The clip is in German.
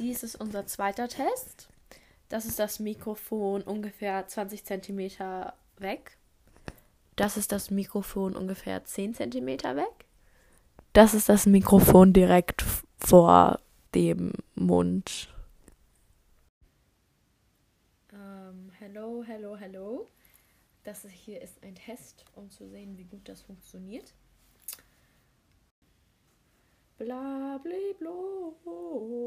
Dies ist unser zweiter Test. Das ist das Mikrofon ungefähr 20 cm weg. Das ist das Mikrofon ungefähr 10 cm weg. Das ist das Mikrofon direkt vor dem Mund. Um, hello, hello, hello. Das hier ist ein Test, um zu sehen, wie gut das funktioniert. Bla, bla, bla.